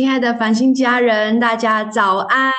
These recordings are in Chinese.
亲爱的繁星家人，大家早安！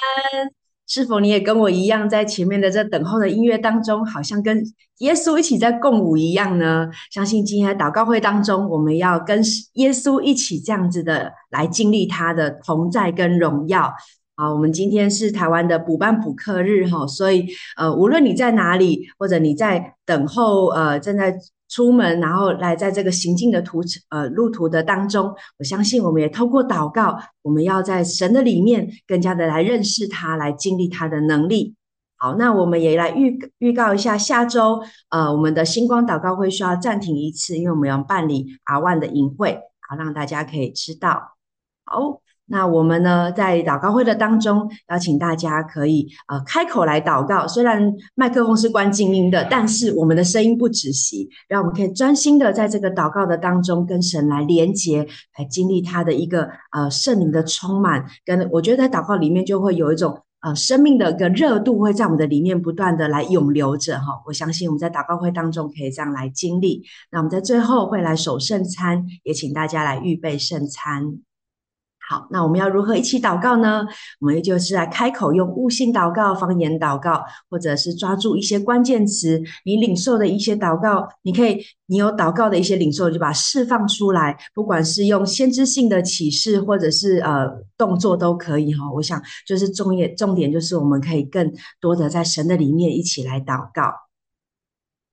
是否你也跟我一样，在前面的这等候的音乐当中，好像跟耶稣一起在共舞一样呢？相信今天的祷告会当中，我们要跟耶稣一起这样子的来经历他的同在跟荣耀。好，我们今天是台湾的补班补课日哈，所以呃，无论你在哪里，或者你在等候呃，正在。出门，然后来在这个行进的途呃路途的当中，我相信我们也透过祷告，我们要在神的里面更加的来认识他，来经历他的能力。好，那我们也来预预告一下，下周呃我们的星光祷告会需要暂停一次，因为我们要办理 R1 的营会，好让大家可以知道。好。那我们呢，在祷告会的当中，邀请大家可以呃开口来祷告。虽然麦克风是关静音的，但是我们的声音不止息，让我们可以专心的在这个祷告的当中，跟神来连接，来经历他的一个呃圣灵的充满。跟我觉得在祷告里面就会有一种呃生命的一个热度，会在我们的里面不断的来涌流着哈。我相信我们在祷告会当中可以这样来经历。那我们在最后会来守圣餐，也请大家来预备圣餐。好，那我们要如何一起祷告呢？我们就是来开口用悟性祷告、方言祷告，或者是抓住一些关键词，你领受的一些祷告，你可以，你有祷告的一些领受，就把它释放出来，不管是用先知性的启示，或者是呃动作都可以哈。我想就是重点，重点就是我们可以更多的在神的里面一起来祷告。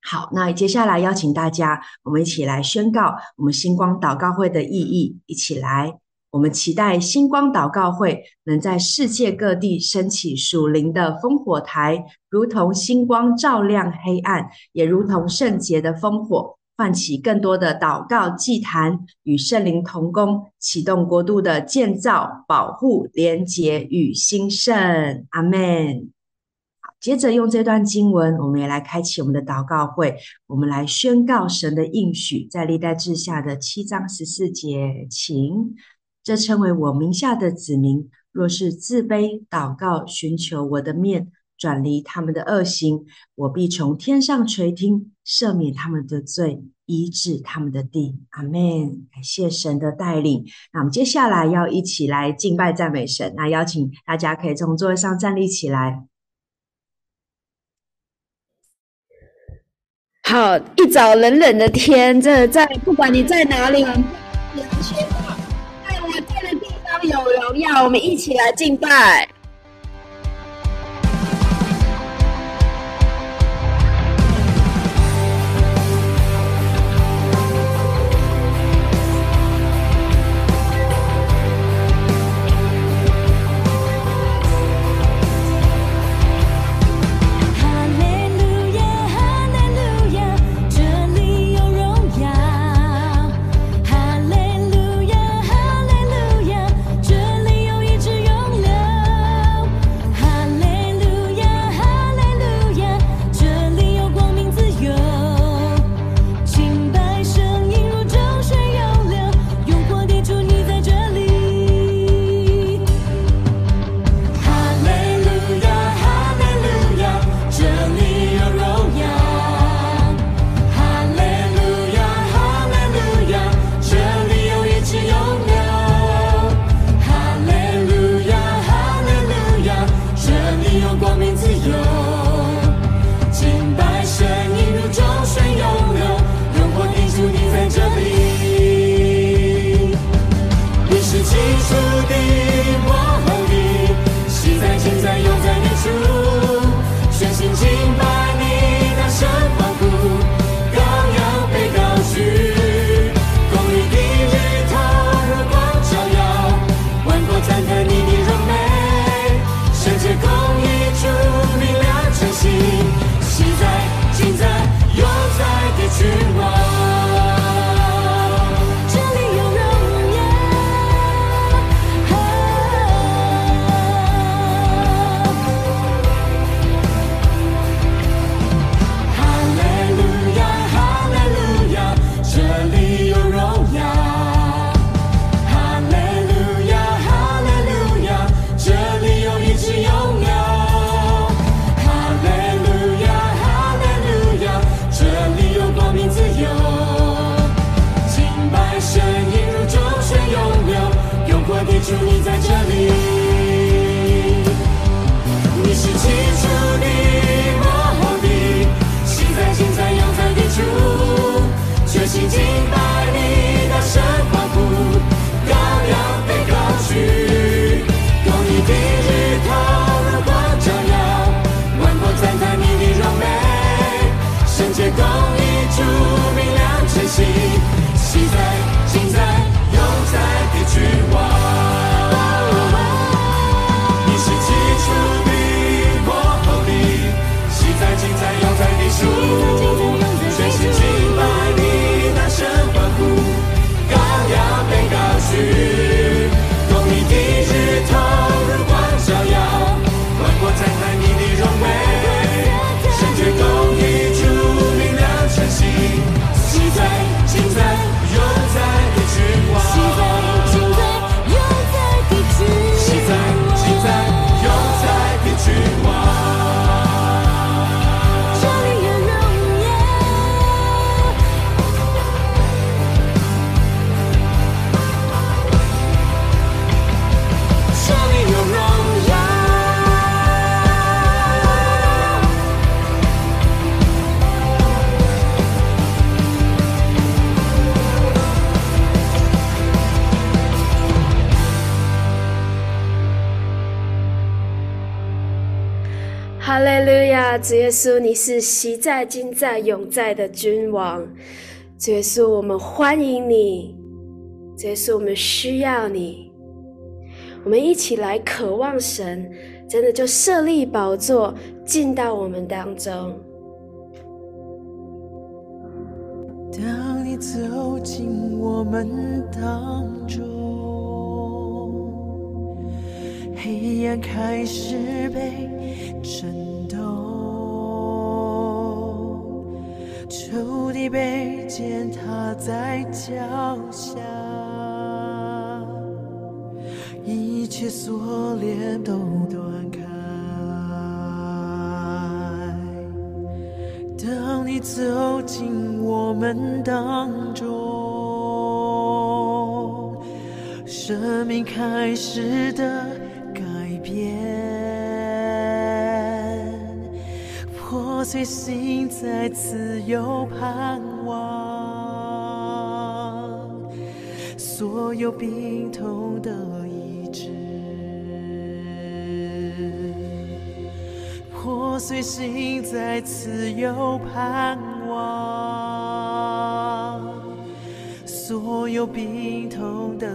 好，那接下来邀请大家，我们一起来宣告我们星光祷告会的意义，一起来。我们期待星光祷告会能在世界各地升起属灵的烽火台，如同星光照亮黑暗，也如同圣洁的烽火，唤起更多的祷告祭坛，与圣灵同工，启动国度的建造、保护、连结与兴盛。阿门。好，接着用这段经文，我们也来开启我们的祷告会，我们来宣告神的应许，在历代志下的七章十四节，请。这称为我名下的子民，若是自卑祷告，寻求我的面，转离他们的恶行，我必从天上垂听，赦免他们的罪，医治他们的地。阿门。感谢神的带领。那我们接下来要一起来敬拜赞美神。那邀请大家可以从座位上站立起来。好，一早冷冷的天，这在不管你在哪里。在的地方有荣耀，我们一起来敬拜。耶稣，你是昔在、今在、永在的君王。主耶稣，我们欢迎你。主耶稣，我们需要你。我们一起来渴望神，真的就设立宝座进到我们当中。当你走进我们当中，黑暗开始被震仇敌被践踏在脚下，一切锁链都断开。当你走进我们当中，生命开始的改变。破碎心再次有盼望，所有病痛的医治。破碎心再次有盼望，所有病痛的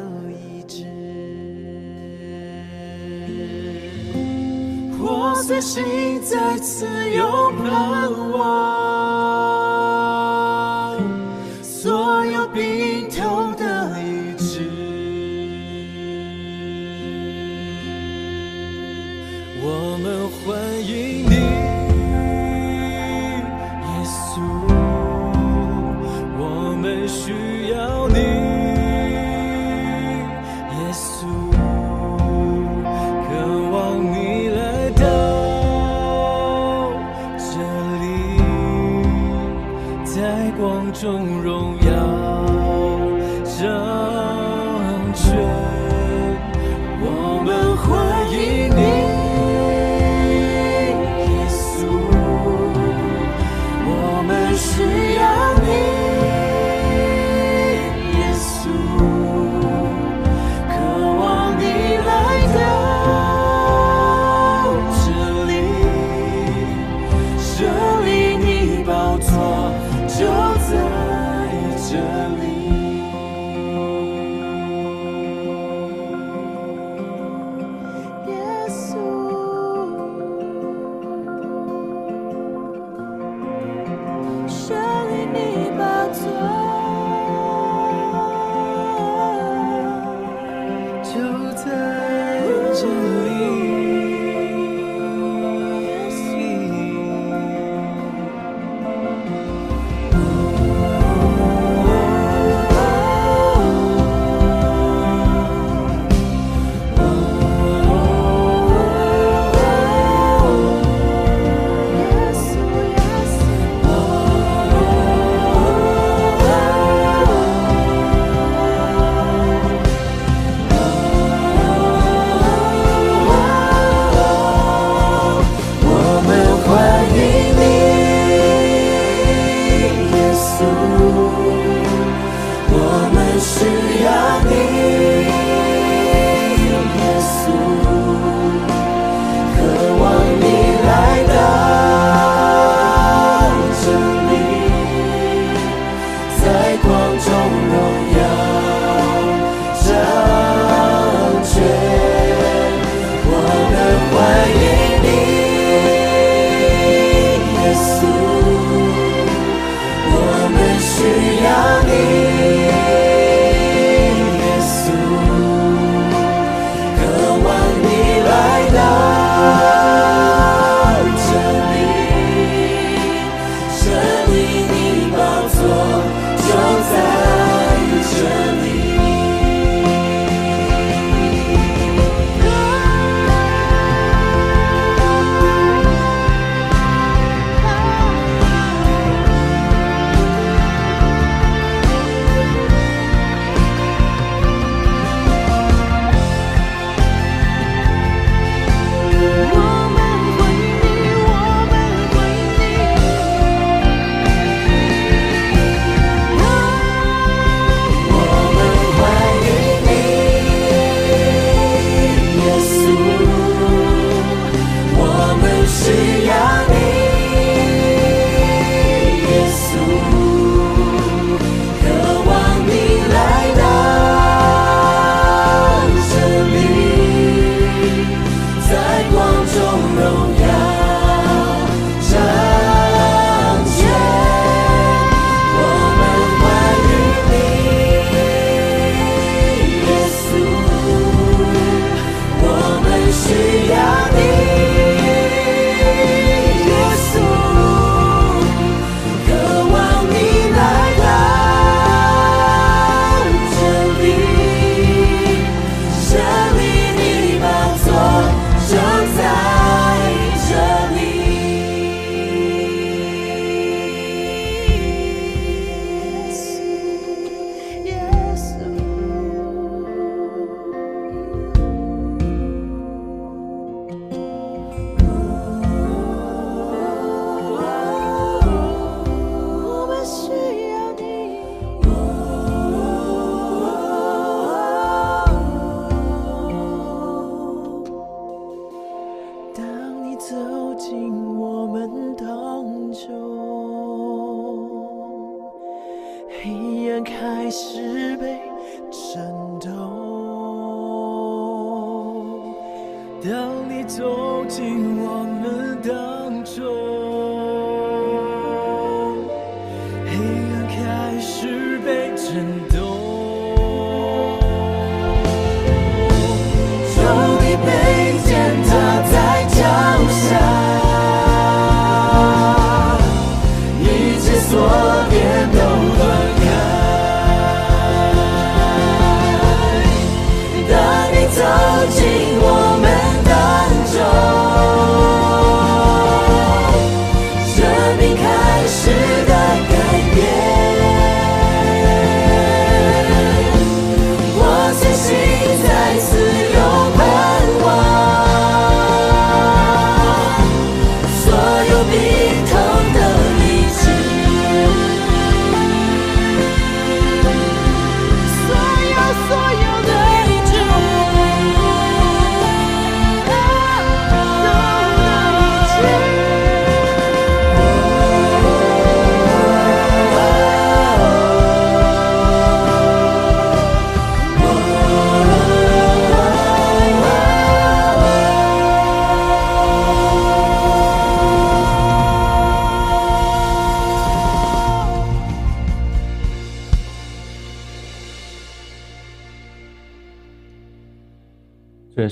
随心再次有盼望，当你走进我们当中，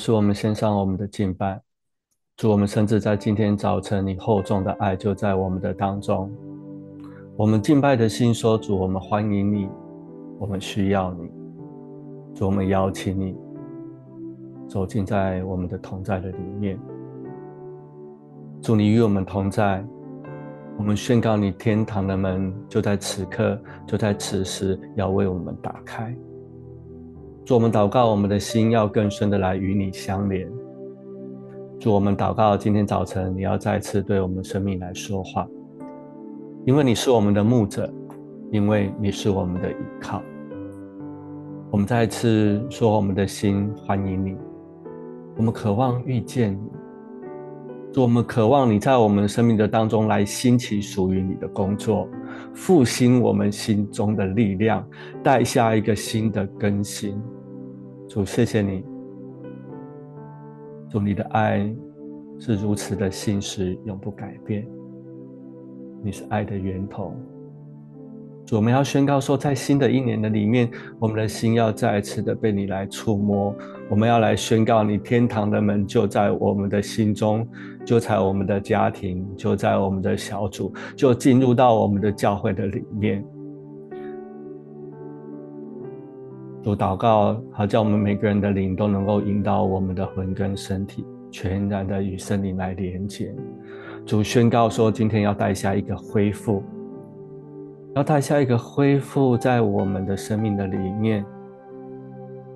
是我们献上我们的敬拜，主，我们甚至在今天早晨，你厚重的爱就在我们的当中。我们敬拜的心说：主，我们欢迎你，我们需要你。主，我们邀请你走进在我们的同在的里面。祝，你与我们同在，我们宣告你天堂的门就在此刻，就在此时要为我们打开。主，我们祷告，我们的心要更深的来与你相连。主，我们祷告，今天早晨你要再次对我们生命来说话，因为你是我们的牧者，因为你是我们的依靠。我们再次说，我们的心欢迎你，我们渴望遇见你。主，我们渴望你在我们生命的当中来兴起属于你的工作，复兴我们心中的力量，带下一个新的更新。主，谢谢你。主，你的爱是如此的信实，永不改变。你是爱的源头。主，我们要宣告说，在新的一年的里面，我们的心要再一次的被你来触摸。我们要来宣告，你天堂的门就在我们的心中，就在我们的家庭，就在我们的小组，就进入到我们的教会的里面。主，祷告，好叫我们每个人的灵都能够引导我们的魂跟身体，全然的与圣灵来连接。主宣告说，今天要带下一个恢复。要带下一个恢复在我们的生命的里面。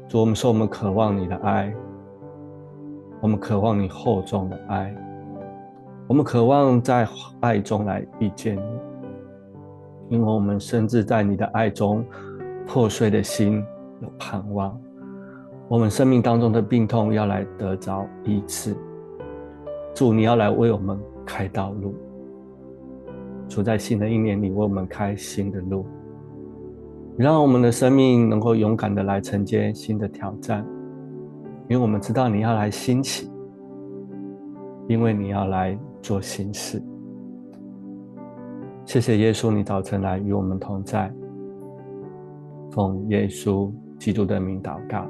主，我们说我们渴望你的爱，我们渴望你厚重的爱，我们渴望在爱中来遇见你，因为我们甚至在你的爱中破碎的心有盼望，我们生命当中的病痛要来得着医治。主，你要来为我们开道路。处在新的一年里，为我们开新的路，让我们的生命能够勇敢的来承接新的挑战，因为我们知道你要来兴起，因为你要来做新事。谢谢耶稣，你早晨来与我们同在，奉耶稣基督的名祷告。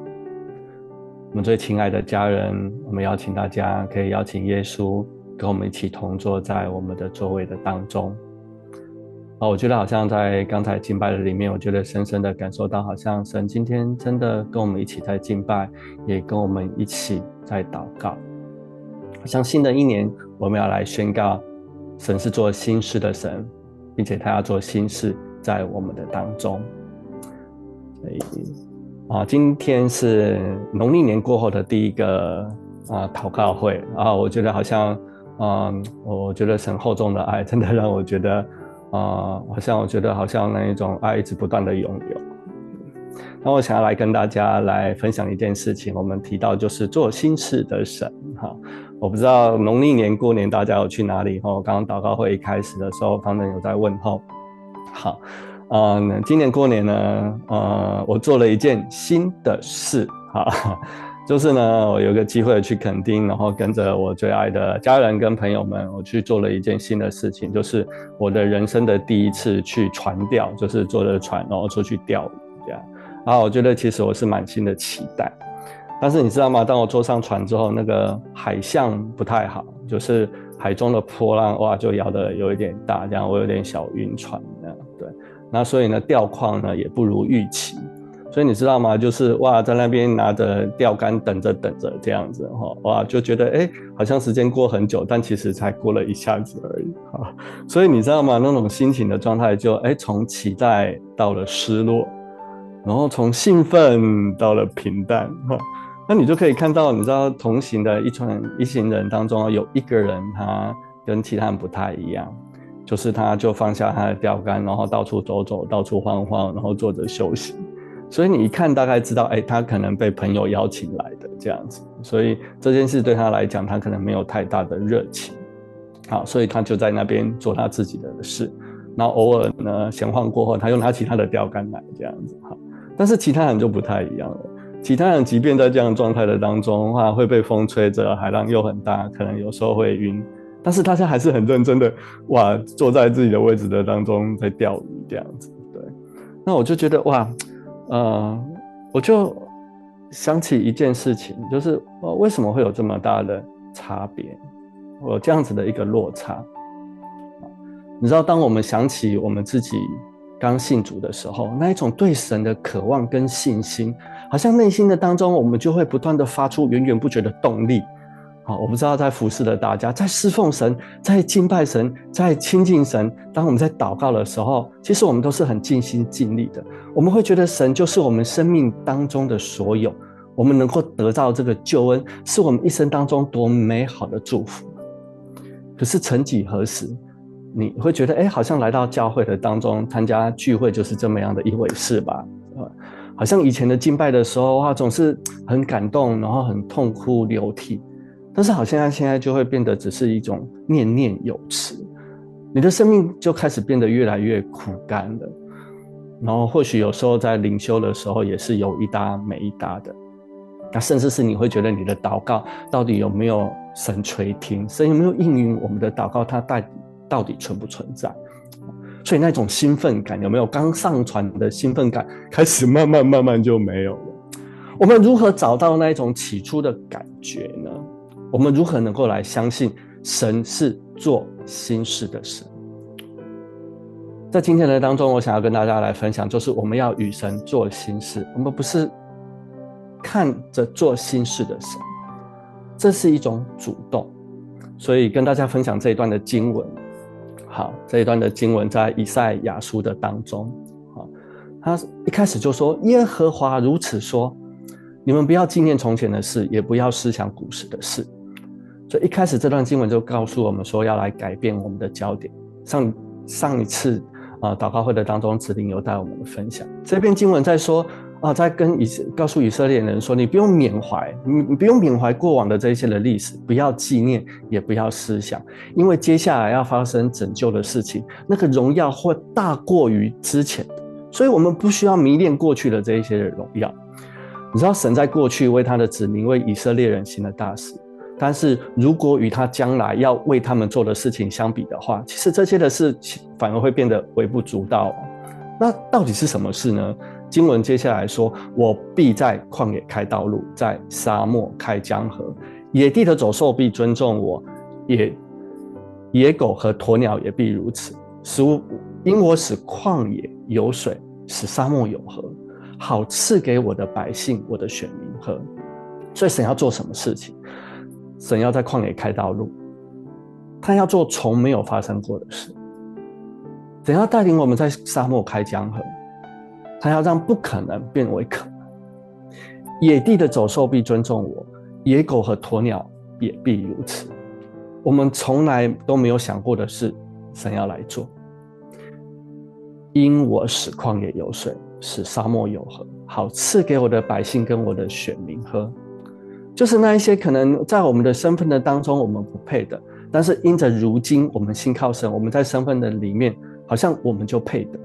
我们最亲爱的家人，我们邀请大家可以邀请耶稣跟我们一起同坐在我们的座位的当中。啊，我觉得好像在刚才敬拜的里面，我觉得深深的感受到，好像神今天真的跟我们一起在敬拜，也跟我们一起在祷告。像新的一年，我们要来宣告，神是做新事的神，并且他要做新事在我们的当中。所以啊，今天是农历年过后的第一个啊祷告会啊，我觉得好像嗯，我觉得神厚重的爱，真的让我觉得。啊、好像我觉得好像那一种爱一直不断的涌有。那我想要来跟大家来分享一件事情，我们提到就是做心事的神哈。我不知道农历年过年大家有去哪里哈？刚刚祷告会一开始的时候，他们有在问候。好，呃，今年过年呢，呃，我做了一件新的事哈。就是呢，我有个机会去垦丁，然后跟着我最爱的家人跟朋友们，我去做了一件新的事情，就是我的人生的第一次去船钓，就是坐着船然后出去钓鱼这样。然后我觉得其实我是满心的期待，但是你知道吗？当我坐上船之后，那个海象不太好，就是海中的波浪哇就摇得有一点大，这样我有点小晕船这样。那所以呢，钓况呢也不如预期。所以你知道吗？就是哇，在那边拿着钓竿等着等着这样子哈，哇，就觉得哎、好像时间过很久，但其实才过了一下子而已哈。所以你知道吗？那种心情的状态就哎，从、期待到了失落，然后从兴奋到了平淡哈。那你就可以看到，你知道同行的一船一行人当中有一个人他跟其他人不太一样，就是他就放下他的钓竿，然后到处走走，到处晃晃，然后坐着休息。所以你一看大概知道，哎、他可能被朋友邀请来的这样子，所以这件事对他来讲，他可能没有太大的热情，好，所以他就在那边做他自己的事，然后偶尔呢闲晃过后，他又拿起他的钓竿来这样子，好，但是其他人就不太一样了，其他人即便在这样状态的当中的话，会被风吹着，海浪又很大，可能有时候会晕，但是大家还是很认真的，哇，坐在自己的位置的当中在钓鱼这样子，对，那我就觉得哇。呃，我就想起一件事情，就是呃，为什么会有这么大的差别？有这样子的一个落差。你知道，当我们想起我们自己刚信主的时候，那一种对神的渴望跟信心，好像内心的当中，我们就会不断的发出源源不绝的动力。好，我不知道在服侍的大家，在侍奉神，在敬拜神，在亲近神。当我们在祷告的时候，其实我们都是很尽心尽力的。我们会觉得神就是我们生命当中的所有，我们能够得到这个救恩，是我们一生当中多美好的祝福。可是曾几何时，你会觉得，哎，好像来到教会的当中参加聚会就是这么样的一回事吧？好像以前的敬拜的时候，哇，总是很感动，然后很痛哭流涕。但是好像现在就会变得只是一种念念有词，你的生命就开始变得越来越苦干了。然后或许有时候在灵修的时候也是有一搭没一搭的，那甚至是你会觉得你的祷告到底有没有神垂听，神有没有应允我们的祷告，它到底到底存不存在？所以那种兴奋感有没有？刚上船的兴奋感开始慢慢慢慢就没有了。我们如何找到那种起初的感觉呢？我们如何能够来相信神是做新事的神？在今天的当中，我想要跟大家来分享，就是我们要与神做新事，我们不是看着做新事的神，这是一种主动。所以跟大家分享这一段的经文。好，这一段的经文在以赛亚书的当中。好，他一开始就说：“耶和华如此说，你们不要纪念从前的事，也不要思想古时的事。”所以一开始这段经文就告诉我们说，要来改变我们的焦点。上上一次啊、祷告会的当中，子林有带我们的分享。这篇经文在说啊、在跟以告诉以色列人说，你不用缅怀，你你不用缅怀过往的这一些的历史，不要纪念，也不要思想，因为接下来要发生拯救的事情，那个荣耀会大过于之前的。所以我们不需要迷恋过去的这一些的荣耀。你知道，神在过去为他的子民，为以色列人行了大事。但是如果与他将来要为他们做的事情相比的话，其实这些的事情反而会变得微不足道。那到底是什么事呢？经文接下来说：“我必在旷野开道路，在沙漠开江河，野地的走兽必尊重我，野野狗和鸵鸟也必如此。使因我使旷野有水，使沙漠有河，好赐给我的百姓，我的选民喝。”所以神要做什么事情？神要在旷野开道路，他要做从没有发生过的事。神要带领我们在沙漠开江河，他要让不可能变为可能。野地的走兽必尊重我，野狗和鸵鸟也必如此。我们从来都没有想过的事，神要来做。因我使旷野有水，使沙漠有河，好赐给我的百姓跟我的选民喝。就是那一些可能在我们的身份的当中我们不配的，但是因着如今我们信靠神，我们在身份的里面好像我们就配得。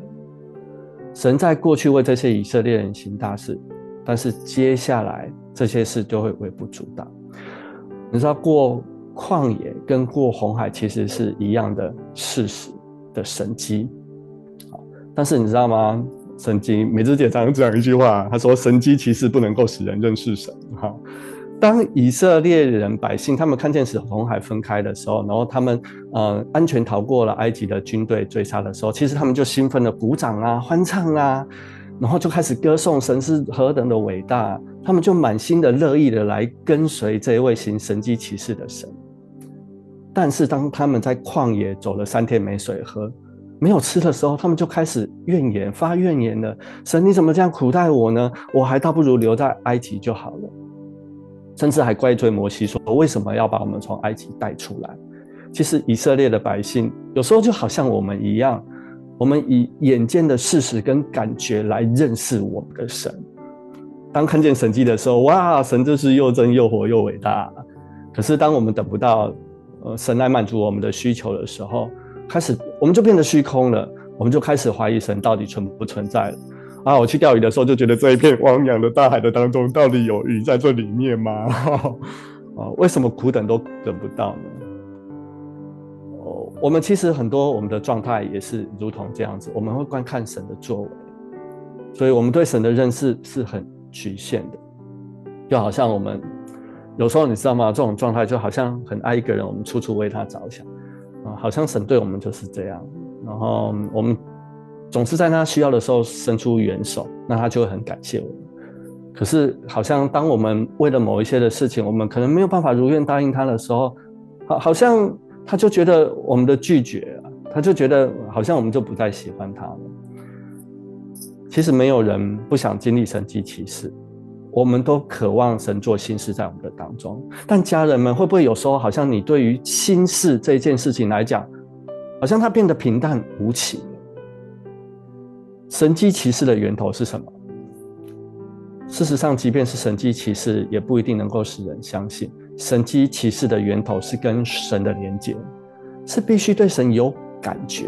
神在过去为这些以色列人行大事，但是接下来这些事就会微不足道。你知道过旷野跟过红海其实是一样的事实的神迹，但是你知道吗？神迹，美智姐常常讲一句话，她说：“神迹其实不能够使人认识神。”哈，当以色列人百姓他们看见死红海分开的时候，然后他们呃安全逃过了埃及的军队追杀的时候，其实他们就兴奋的鼓掌啊、欢唱啊，然后就开始歌颂神是何等的伟大，他们就满心的乐意的来跟随这一位行神迹奇事的神。但是当他们在旷野走了三天没水喝。没有吃的时候，他们就开始怨言，发怨言了。神，你怎么这样苦待我呢？我还倒不如留在埃及就好了。甚至还怪罪摩西说：“为什么要把我们从埃及带出来？”其实以色列的百姓有时候就好像我们一样，我们以眼见的事实跟感觉来认识我们的神。当看见神迹的时候，哇，神就是又真又活又伟大。可是当我们等不到呃神来满足我们的需求的时候，开始，我们就变得虚空了，我们就开始怀疑神到底存不存在了。啊，我去钓鱼的时候就觉得这一片汪洋的大海的当中，到底有鱼在这里面吗？啊，为什么苦等都等不到呢？哦，我们其实很多我们的状态也是如同这样子，我们会观看神的作为，所以我们对神的认识是很局限的，就好像我们有时候你知道吗？这种状态就好像很爱一个人，我们处处为他着想。啊，好像神对我们就是这样，然后我们总是在他需要的时候伸出援手，那他就会很感谢我们。可是，好像当我们为了某一些的事情，我们可能没有办法如愿答应他的时候，好，好像他就觉得我们的拒绝，他就觉得好像我们就不再喜欢他了。其实，没有人不想经历神迹奇事。我们都渴望神做新事在我们的当中，但家人们会不会有时候好像你对于新事这件事情来讲，好像它变得平淡无奇？神迹奇事的源头是什么？事实上，即便是神迹奇事，也不一定能够使人相信。神迹奇事的源头是跟神的连接，是必须对神有感觉，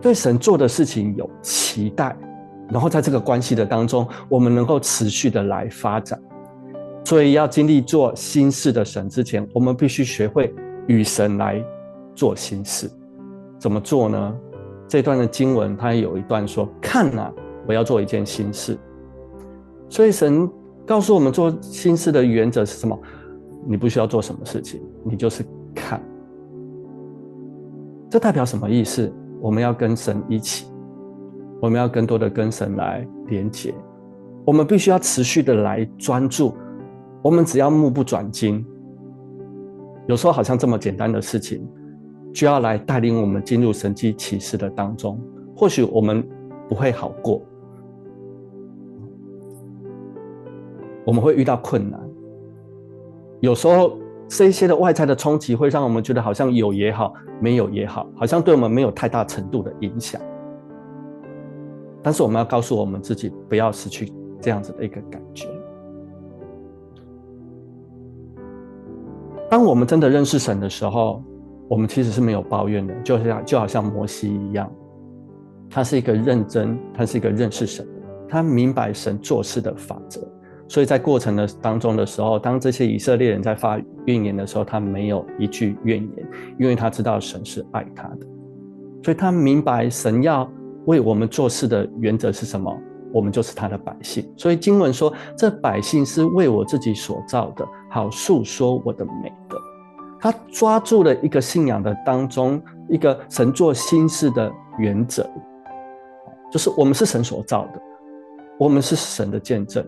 对神做的事情有期待。然后在这个关系的当中，我们能够持续的来发展。所以要经历做新事的神之前，我们必须学会与神来做新事。怎么做呢？这段的经文它有一段说：“看啊，我要做一件新事。”所以神告诉我们做新事的原则是什么？你不需要做什么事情，你就是看。这代表什么意思？我们要跟神一起。我们要更多的跟神来连接，我们必须要持续的来专注。我们只要目不转睛，有时候好像这么简单的事情，就要来带领我们进入神迹启示的当中。或许我们不会好过，我们会遇到困难。有时候这一些的外在的冲击会让我们觉得好像有也好，没有也好，好像对我们没有太大程度的影响。但是我们要告诉我们自己，不要失去这样子的一个感觉。当我们真的认识神的时候，我们其实是没有抱怨的，就像就好像摩西一样，他是一个认真，他是一个认识神，他明白神做事的法则。所以在过程的当中的时候，当这些以色列人在发怨言的时候，他没有一句怨言，因为他知道神是爱他的，所以他明白神要。为我们做事的原则是什么？我们就是他的百姓。所以经文说，这百姓是为我自己所造的，好述说我的美。他抓住了一个信仰的当中一个神做新事的原则，就是我们是神所造的，我们是神的见证。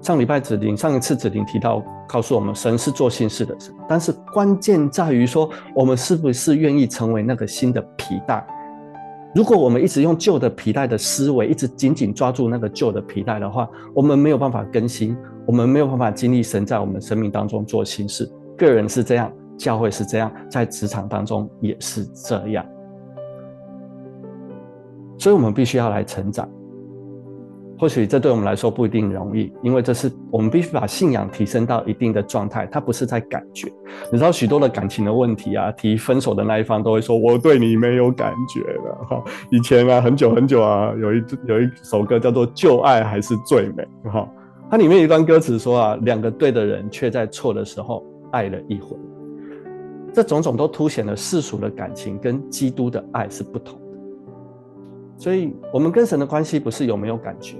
上礼拜子玲，上一次子玲提到，告诉我们神是做新事的神，但是关键在于说，我们是不是愿意成为那个新的皮带？如果我们一直用旧的皮带的思维，一直紧紧抓住那个旧的皮带的话，我们没有办法更新，我们没有办法经历神在我们生命当中做新事。个人是这样，教会是这样，在职场当中也是这样。所以，我们必须要来成长。或许这对我们来说不一定容易，因为这是我们必须把信仰提升到一定的状态，它不是在感觉。你知道许多的感情的问题啊，提分手的那一方都会说：“我对你没有感觉了。”哈，以前啊，很久很久啊，有一有一首歌叫做《旧爱还是最美》哈，它里面有一段歌词说啊，两个对的人却在错的时候爱了一回。这种种都凸显了世俗的感情跟基督的爱是不同的。所以，我们跟神的关系不是有没有感觉，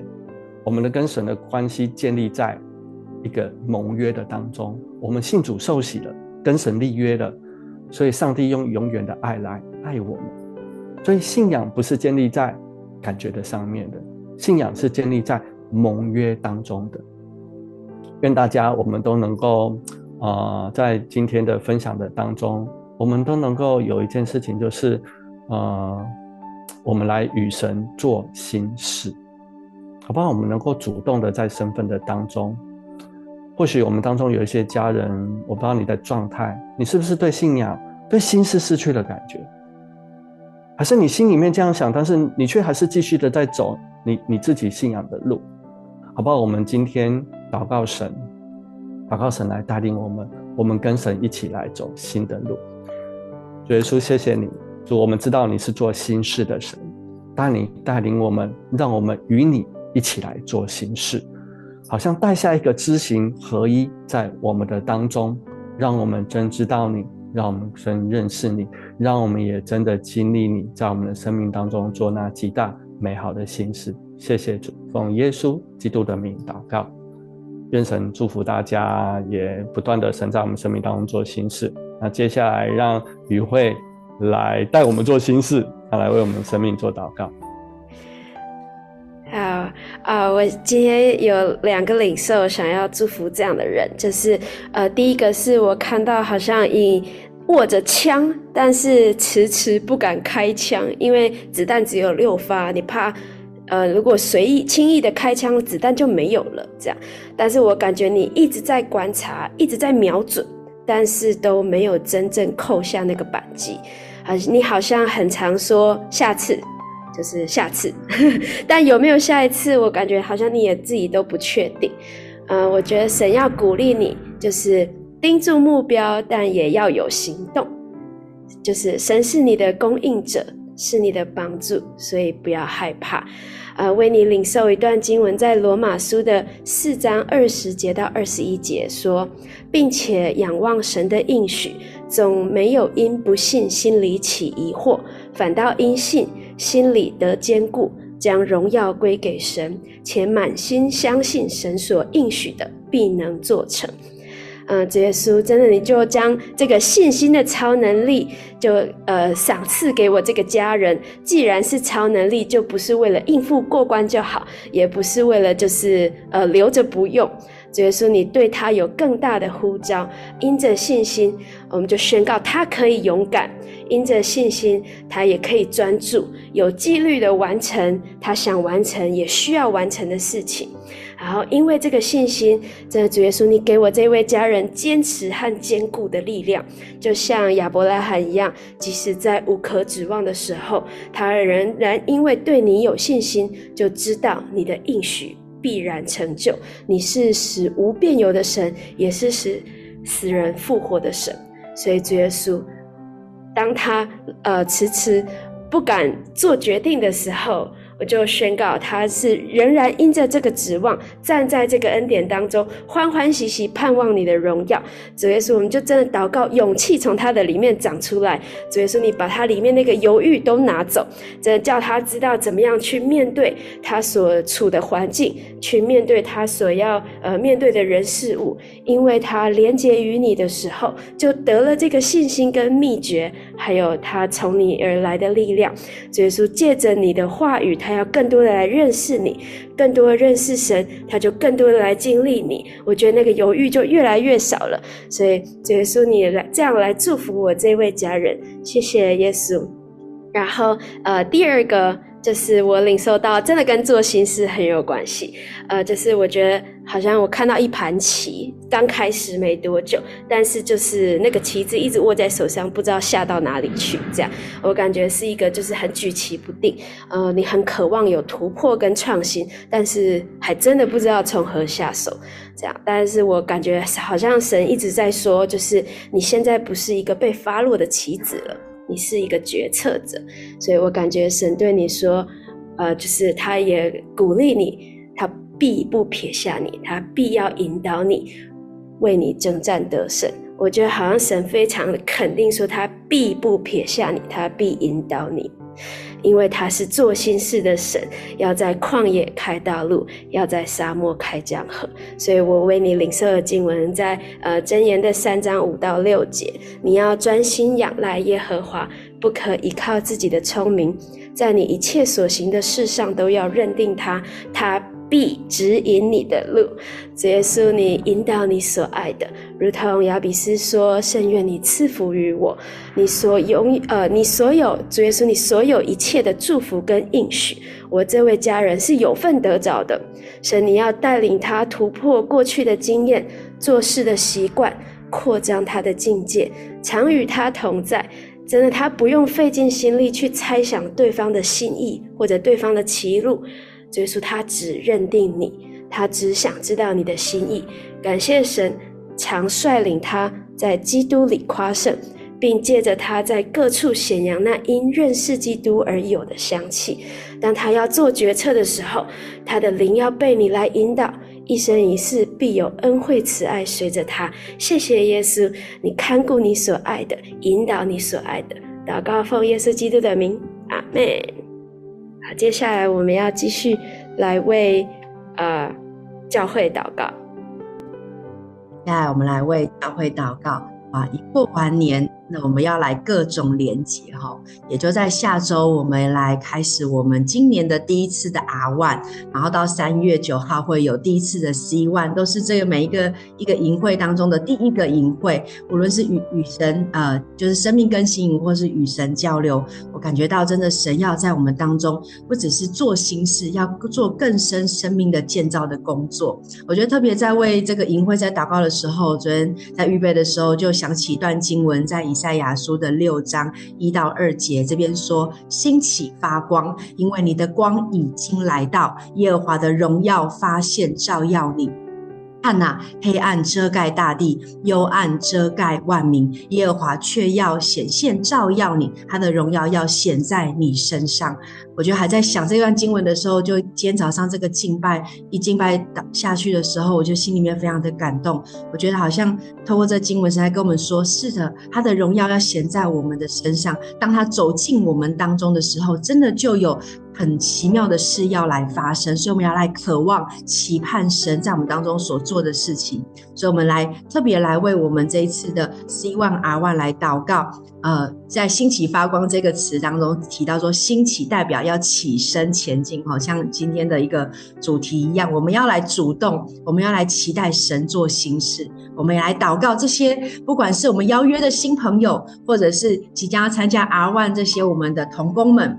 我们的跟神的关系建立在一个盟约的当中。我们信主受洗了，跟神立约了，所以上帝用永远的爱来爱我们。所以，信仰不是建立在感觉的上面的，信仰是建立在盟约当中的。愿大家我们都能够，呃，在今天的分享的当中，我们都能够有一件事情，就是，呃。我们来与神做心事，好不好？我们能够主动的在身份的当中，或许我们当中有一些家人，我不知道你的状态，你是不是对信仰、对心事失去了感觉？还是你心里面这样想，但是你却还是继续的在走你你自己信仰的路，好不好？我们今天祷告神，祷告神来带领我们，我们跟神一起来走新的路。主耶稣，谢谢你。主，我们知道你是做新事的神，但你带领我们，让我们与你一起来做新事，好像带下一个知行合一在我们的当中，让我们真知道你，让我们真认识你，让我们也真的经历你在我们的生命当中做那极大美好的新事。谢谢主，奉耶稣基督的名祷告，愿神祝福大家，也不断的神在我们生命当中做新事。那接下来让宇慧。来带我们做新事，他来为我们生命做祷告。好啊、我今天有两个领受，想要祝福这样的人，就是呃，第一个是我看到好像你握着枪，但是迟迟不敢开枪，因为子弹只有六发，你怕呃，如果随意轻易的开枪，子弹就没有了这样。但是我感觉你一直在观察，一直在瞄准，但是都没有真正扣下那个扳机。啊，你好像很常说下次，就是下次，但有没有下一次？我感觉好像你也自己都不确定。呃，我觉得神要鼓励你，就是盯住目标，但也要有行动。就是神是你的供应者，是你的帮助，所以不要害怕。呃，为你领受一段经文，在罗马书的四章二十节到二十一节说，并且仰望神的应许。总没有因不信心里起疑惑，反倒因信心里得坚固，将荣耀归给神，且满心相信神所应许的必能做成。嗯，主耶稣，真的，你就将这个信心的超能力就，呃赏赐给我这个家人。既然是超能力，就不是为了应付过关就好，也不是为了就是呃留着不用。主耶稣，你对他有更大的呼召，因着信心，我们就宣告他可以勇敢；因着信心，他也可以专注、有纪律的完成他想完成也需要完成的事情。然后，因为这个信心，这个主耶稣，你给我这位家人坚持和坚固的力量，就像亚伯拉罕一样，即使在无可指望的时候，他仍然因为对你有信心，就知道你的应许。必然成就。你是使无变有的神，也是使死人复活的神。所以主耶稣，当他呃迟迟不敢做决定的时候。我就宣告，他是仍然因着这个指望，站在这个恩典当中，欢欢喜喜盼望你的荣耀。主耶稣，我们就真的祷告，勇气从他的里面长出来。主耶稣，你把他里面那个犹豫都拿走，真的叫他知道怎么样去面对他所处的环境，去面对他所要呃面对的人事物。因为他连接于你的时候，就得了这个信心跟秘诀，还有他从你而来的力量。主耶稣，借着你的话语，他。还要更多的来认识你，更多的认识神，他就更多的来经历你。我觉得那个犹豫就越来越少了。所以，耶稣，你来这样来祝福我这位家人，谢谢耶稣。然后，呃，第二个。就是我领受到，真的跟做心事很有关系。呃，就是我觉得好像我看到一盘棋，刚开始没多久，但是就是那个棋子一直握在手上，不知道下到哪里去。这样，我感觉是一个就是很举棋不定。呃，你很渴望有突破跟创新，但是还真的不知道从何下手。这样，但是我感觉好像神一直在说，就是你现在不是一个被发落的棋子了。你是一个决策者，所以我感觉神对你说，呃，就是他也鼓励你，他必不撇下你，他必要引导你，为你征战得胜。我觉得好像神非常肯定说，他必不撇下你，他必引导你。因为他是做新事的神，要在旷野开道路，要在沙漠开江河。所以我为你领受的经文在呃箴言的三章五到六节，你要专心仰赖耶和华，不可依靠自己的聪明，在你一切所行的事上都要认定他，他。必指引你的路，主耶稣，你引导你所爱的，如同雅比斯说：“圣愿你赐福于我，你所拥呃，你所有主耶稣，你所有一切的祝福跟应许，我这位家人是有份得着的。神，你要带领他突破过去的经验，做事的习惯，扩张他的境界，常与他同在。真的，他不用费尽心力去猜想对方的心意或者对方的歧路。”耶稣，他只认定你，他只想知道你的心意。感谢神，常率领他在基督里夸胜，并借着他在各处显扬那因认识基督而有的香气。当他要做决策的时候，他的灵要被你来引导，一生一世必有恩惠慈爱随着他。谢谢耶稣，你看顾你所爱的，引导你所爱的。祷告奉耶稣基督的名，阿门。好，接下来我们要继续来为呃教会祷告。接下来我们来为教会祷告啊！一过完年。那我们要来各种连接哈，也就在下周，我们来开始我们今年的第一次的 R One，然后到三月九号会有第一次的 C One，都是这个每一个一个营会当中的第一个营会。无论是与与神呃，就是生命更新营，或是与神交流，我感觉到真的神要在我们当中，不只是做心事，要做更深生命的建造的工作。我觉得特别在为这个营会在祷告的时候，昨天在预备的时候，就想起一段经文在以。在雅书的六章一到二节，这边说：兴起发光，因为你的光已经来到，耶和华的荣耀发现照耀你。看哪，黑暗遮盖大地，幽暗遮盖万民，耶和华却要显现照耀你，他的荣耀要显在你身上。我觉得还在想这段经文的时候，就今天早上这个敬拜一敬拜下去的时候，我就心里面非常的感动。我觉得好像透过这经文，是在跟我们说：是的，他的荣耀要显在我们的身上。当他走进我们当中的时候，真的就有。很奇妙的事要来发生，所以我们要来渴望、期盼神在我们当中所做的事情。所以，我们来特别来为我们这一次的 C1 R1 来祷告。呃，在“兴起发光”这个词当中提到说，兴起代表要起身前进，好像今天的一个主题一样。我们要来主动，我们要来期待神做新事。我们也来祷告这些，不管是我们邀约的新朋友，或者是即将要参加 R One 这些我们的同工们。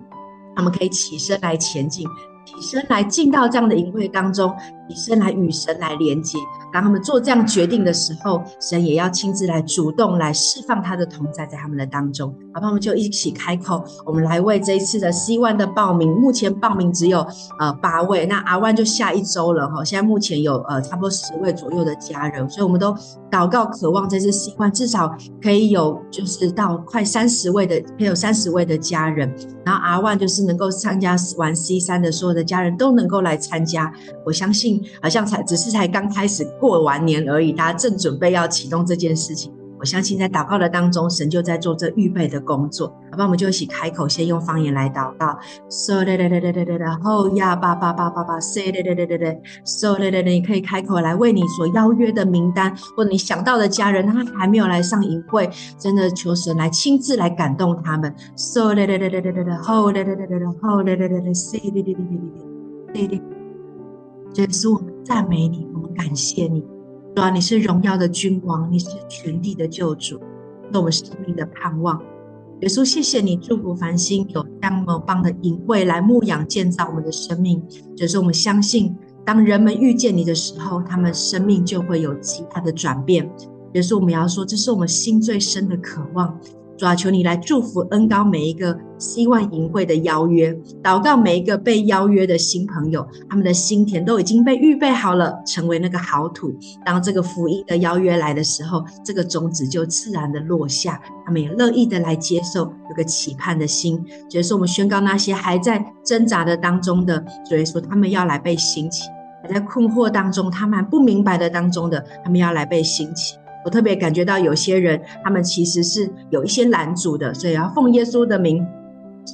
他们可以起身来前进，起身来进到这样的营会当中，起身来与神来连接。当他们做这样决定的时候，神也要亲自来主动来释放他的同在在他们的当中。好，那我们就一起开口，我们来为这一次的 C one 的报名。目前报名只有呃八位，那 R one 就下一周了哈。现在目前有呃差不多十位左右的家人，所以我们都祷告渴望这次 C one 至少可以有就是到快三十位的，可以有三十位的家人。然后 R one 就是能够参加完 C3 的所有的家人都能够来参加。我相信好像才只是才刚开始。过完年而已，大家正准备要启动这件事情。我相信在祷告的当中，神就在做这预备的工作。好吧，我们就一起开口，先用方言来祷告。So 哒哒哒哒哒哒哒，后呀叭叭叭叭叭，Say 哒哒哒哒哒，So 哒哒哒，你可以开口来为你所邀约的名单，或者你想到的家人，他还没有来上营会，真的求神来亲自来感动他们。So 哒哒哒哒哒哒哒，后哒哒哒哒哒，后哒哒哒哒，Say 哒哒哒哒哒哒哒，耶稣，我们赞美你，我们感谢你。主啊，你是荣耀的君王，你是全地的救主，是我们生命的盼望。耶稣，谢谢你祝福繁星有这么棒的营会来牧养建造我们的生命。就是我们相信，当人们遇见你的时候，他们生命就会有极大的转变。耶稣，我们要说，这是我们心最深的渴望。主啊，求你来祝福恩高每一个希望营会的邀约，祷告每一个被邀约的新朋友，他们的心田都已经被预备好了，成为那个好土。当这个福音的邀约来的时候，这个种子就自然的落下，他们也乐意的来接受，有个期盼的心。所以说，我们宣告那些还在挣扎的当中的，所以说他们要来被兴起。还在困惑当中，他们还不明白的当中的，他们要来被兴起。我特别感觉到有些人，他们其实是有一些拦阻的，所以要奉耶稣的名。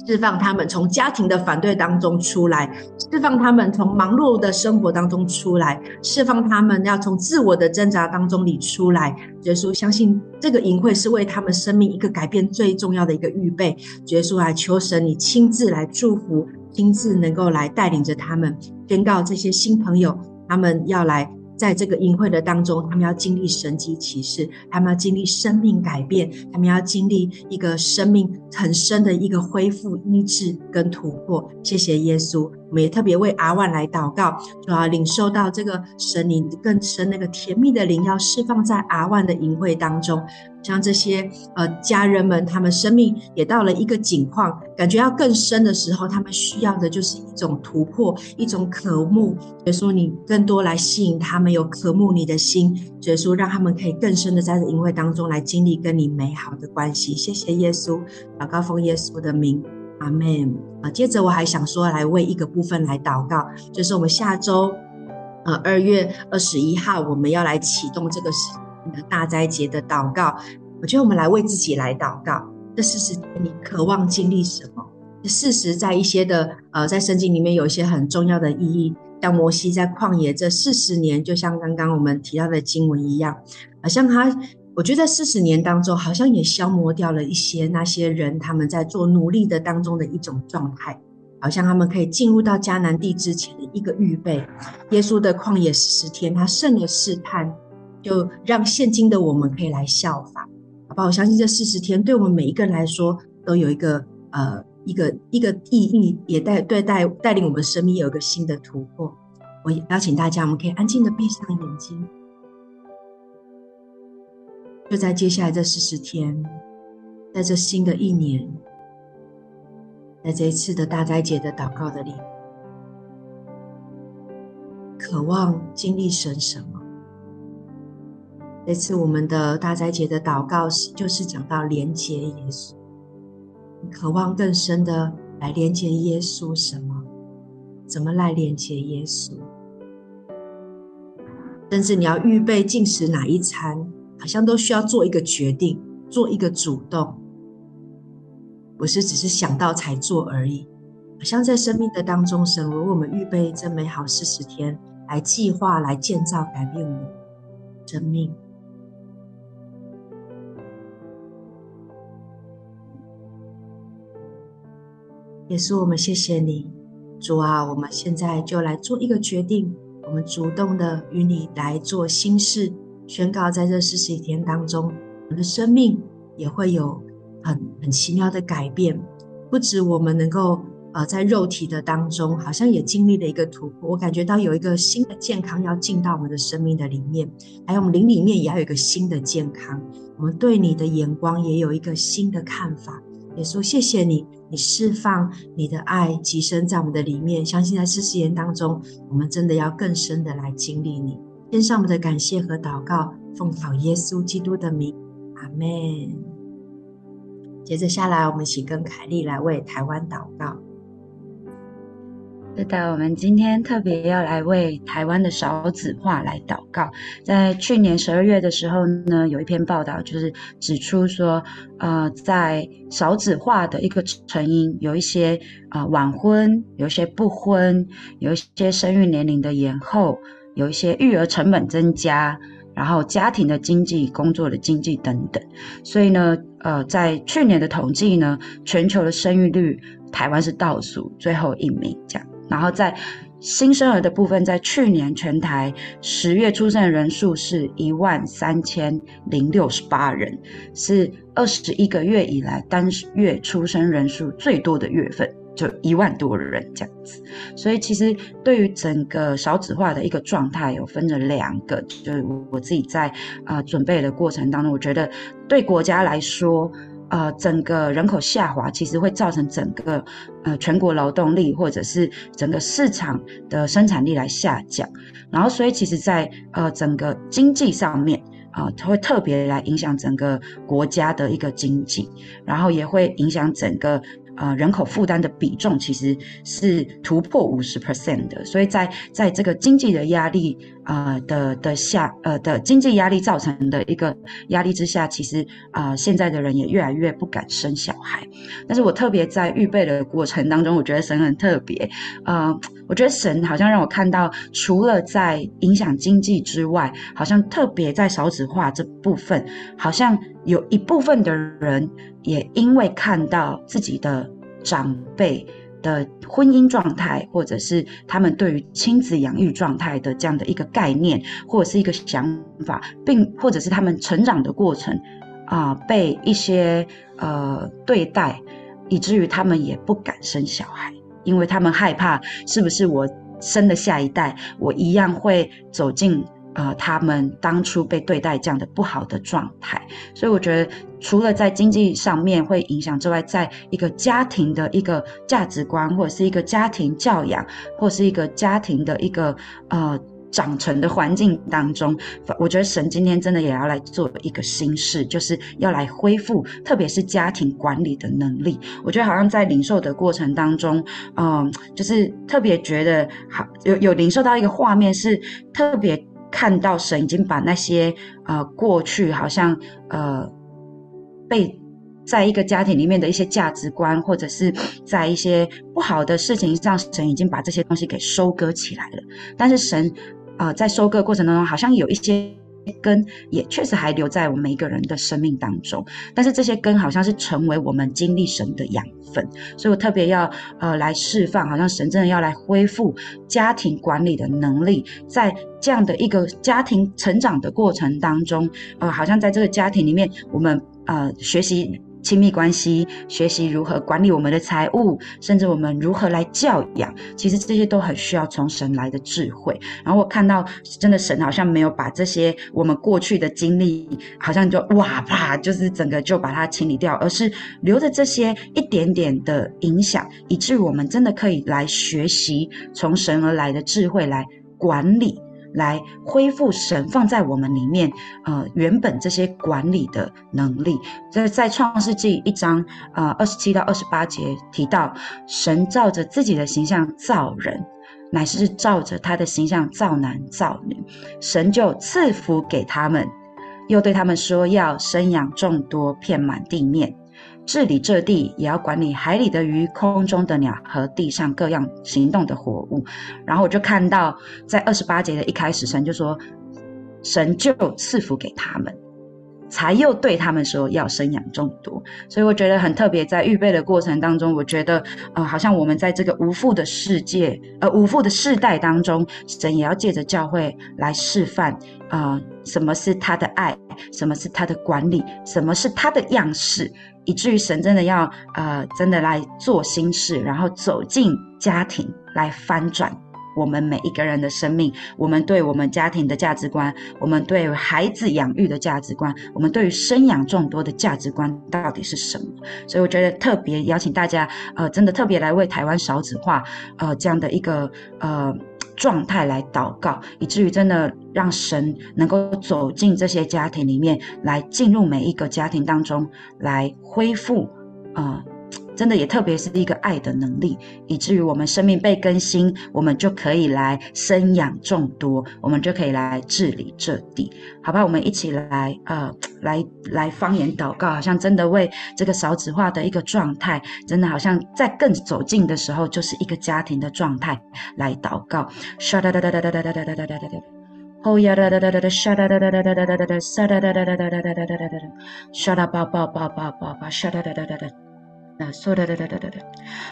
释放他们从家庭的反对当中出来，释放他们从忙碌的生活当中出来，释放他们要从自我的挣扎当中里出来。耶稣相信这个营会是为他们生命一个改变最重要的一个预备。耶稣来求神，你亲自来祝福，亲自能够来带领着他们，宣告这些新朋友，他们要来。在这个淫会的当中，他们要经历神迹奇事，他们要经历生命改变，他们要经历一个生命很深的一个恢复、医治跟突破。谢谢耶稣，我们也特别为阿万来祷告，主要领受到这个神灵更深那个甜蜜的灵，要释放在阿万的营会当中。像这些呃家人们，他们生命也到了一个境况，感觉要更深的时候，他们需要的就是一种突破，一种渴慕。耶稣，你更多来吸引他们有渴慕你的心。耶稣，让他们可以更深的在这营会当中来经历跟你美好的关系。谢谢耶稣，祷告奉耶稣的名，阿门。啊，接着我还想说，来为一个部分来祷告，就是我们下周呃二月二十一号，我们要来启动这个。大斋节的祷告，我觉得我们来为自己来祷告。这四十天你渴望经历什么？这四十在一些的呃，在圣经里面有一些很重要的意义，像摩西在旷野这四十年，就像刚刚我们提到的经文一样，好像他，我觉得四十年当中，好像也消磨掉了一些那些人他们在做努力的当中的一种状态，好像他们可以进入到迦南地之前的一个预备。耶稣的旷野四十天，他胜了试探。就让现今的我们可以来效法，好不好？我相信这四十天对我们每一个人来说都有一个呃一个一个意义，也带对带带领我们生命有一个新的突破。我邀请大家，我们可以安静的闭上眼睛，就在接下来这四十天，在这新的一年，在这一次的大斋节的祷告的里，渴望经历神什么？这次我们的大斋节的祷告是，就是讲到连接耶稣，渴望更深的来连接耶稣什么？怎么来连接耶稣？甚至你要预备进食哪一餐，好像都需要做一个决定，做一个主动，不是只是想到才做而已。好像在生命的当中，神为我们预备这美好四十天，来计划、来建造、改变我们生命。也是，我们谢谢你，主啊，我们现在就来做一个决定，我们主动的与你来做新事，宣告在这四十一天当中，我们的生命也会有很很奇妙的改变，不止我们能够呃在肉体的当中，好像也经历了一个突破，我感觉到有一个新的健康要进到我们的生命的里面，还有我们灵里面也要有一个新的健康，我们对你的眼光也有一个新的看法。耶稣，谢谢你，你释放你的爱，寄生在我们的里面。相信在四十年当中，我们真的要更深的来经历你。献上我们的感谢和祷告，奉靠耶稣基督的名，阿门。接着下来，我们请跟凯丽来为台湾祷告。是的，我们今天特别要来为台湾的少子化来祷告。在去年十二月的时候呢，有一篇报道就是指出说，呃，在少子化的一个成因，有一些呃晚婚，有一些不婚，有一些生育年龄的延后，有一些育儿成本增加，然后家庭的经济、工作的经济等等。所以呢，呃，在去年的统计呢，全球的生育率，台湾是倒数最后一名，这样。然后在新生儿的部分，在去年全台十月出生的人数是一万三千零六十八人，是二十一个月以来单月出生人数最多的月份，就一万多人这样子。所以其实对于整个少子化的一个状态，有分了两个，就是我自己在啊、呃、准备的过程当中，我觉得对国家来说。呃，整个人口下滑，其实会造成整个呃全国劳动力或者是整个市场的生产力来下降，然后所以其实在呃整个经济上面啊，它、会特别来影响整个国家的一个经济，然后也会影响整个呃人口负担的比重其实是突破五十 percent 的，所以在在这个经济的压力呃的的下呃的经济压力造成的一个压力之下，其实啊、现在的人也越来越不敢生小孩。但是我特别在预备的过程当中，我觉得神很特别，呃，我觉得神好像让我看到，除了在影响经济之外，好像特别在少子化这部分，好像有一部分的人也因为看到自己的长辈的婚姻状态，或者是他们对于亲子养育状态的这样的一个概念，或者是一个想法，并或者是他们成长的过程啊、被一些呃对待，以至于他们也不敢生小孩，因为他们害怕是不是我生的下一代，我一样会走进。呃，他们当初被对待这样的不好的状态，所以我觉得除了在经济上面会影响之外，在一个家庭的一个价值观，或者是一个家庭教养，或是一个家庭的一个呃长成的环境当中，我觉得神今天真的也要来做一个新事，就是要来恢复，特别是家庭管理的能力。我觉得好像在领受的过程当中，嗯、就是特别觉得好有有领受到一个画面是特别。看到神已经把那些呃过去好像呃被在一个家庭里面的一些价值观，或者是在一些不好的事情上，神已经把这些东西给收割起来了。但是神呃在收割过程当中，好像有一些。根也确实还留在我们每一个人的生命当中，但是这些根好像是成为我们经历神的养分，所以我特别要呃来释放，好像神真的要来恢复家庭管理的能力，在这样的一个家庭成长的过程当中，呃，好像在这个家庭里面，我们呃学习。亲密关系，学习如何管理我们的财务，甚至我们如何来教养，其实这些都很需要从神来的智慧。然后我看到，真的神好像没有把这些我们过去的经历，好像就哇啪，就是整个就把它清理掉，而是留着这些一点点的影响，以至于我们真的可以来学习从神而来的智慧来管理。来恢复神放在我们里面，呃，原本这些管理的能力。在在创世纪一章，呃，二十七到二十八节提到，神照着自己的形象造人，乃是照着他的形象造男造女。神就赐福给他们，又对他们说，要生养众多，遍满地面。治理这地，也要管理海里的鱼、空中的鸟和地上各样行动的活物。然后我就看到，在二十八节的一开始，神就说：“神就赐福给他们。”才又对他们说要生养众多，所以我觉得很特别。在预备的过程当中，我觉得呃，好像我们在这个无父的世界，呃，无父的世代当中，神也要借着教会来示范啊、什么是他的爱，什么是他的管理，什么是他的样式，以至于神真的要呃，真的来做新事，然后走进家庭来翻转。我们每一个人的生命，我们对我们家庭的价值观，我们对孩子养育的价值观，我们对于生养众多的价值观到底是什么？所以我觉得特别邀请大家，呃，真的特别来为台湾少子化，呃，这样的一个呃状态来祷告，以至于真的让神能够走进这些家庭里面，来进入每一个家庭当中，来恢复，啊。真的也特别是一个爱的能力，以至于我们生命被更新，我们就可以来生养众多，我们就可以来治理这地，好吧？我们一起来，呃，来来方言祷告，好像真的为这个少子化的一个状态，真的好像在更走近的时候，就是一个家庭的状态来祷告。唰哒哒哒哒哒哒哒哒哒哒哒哒，哦呀哒哒哒哒哒，唰哒哒哒哒哒哒哒哒哒，唰哒哒哒哒哒哒哒哒哒哒哒，唰哒叭叭叭叭叭叭，唰哒哒哒哒哒。那说的的的的的的，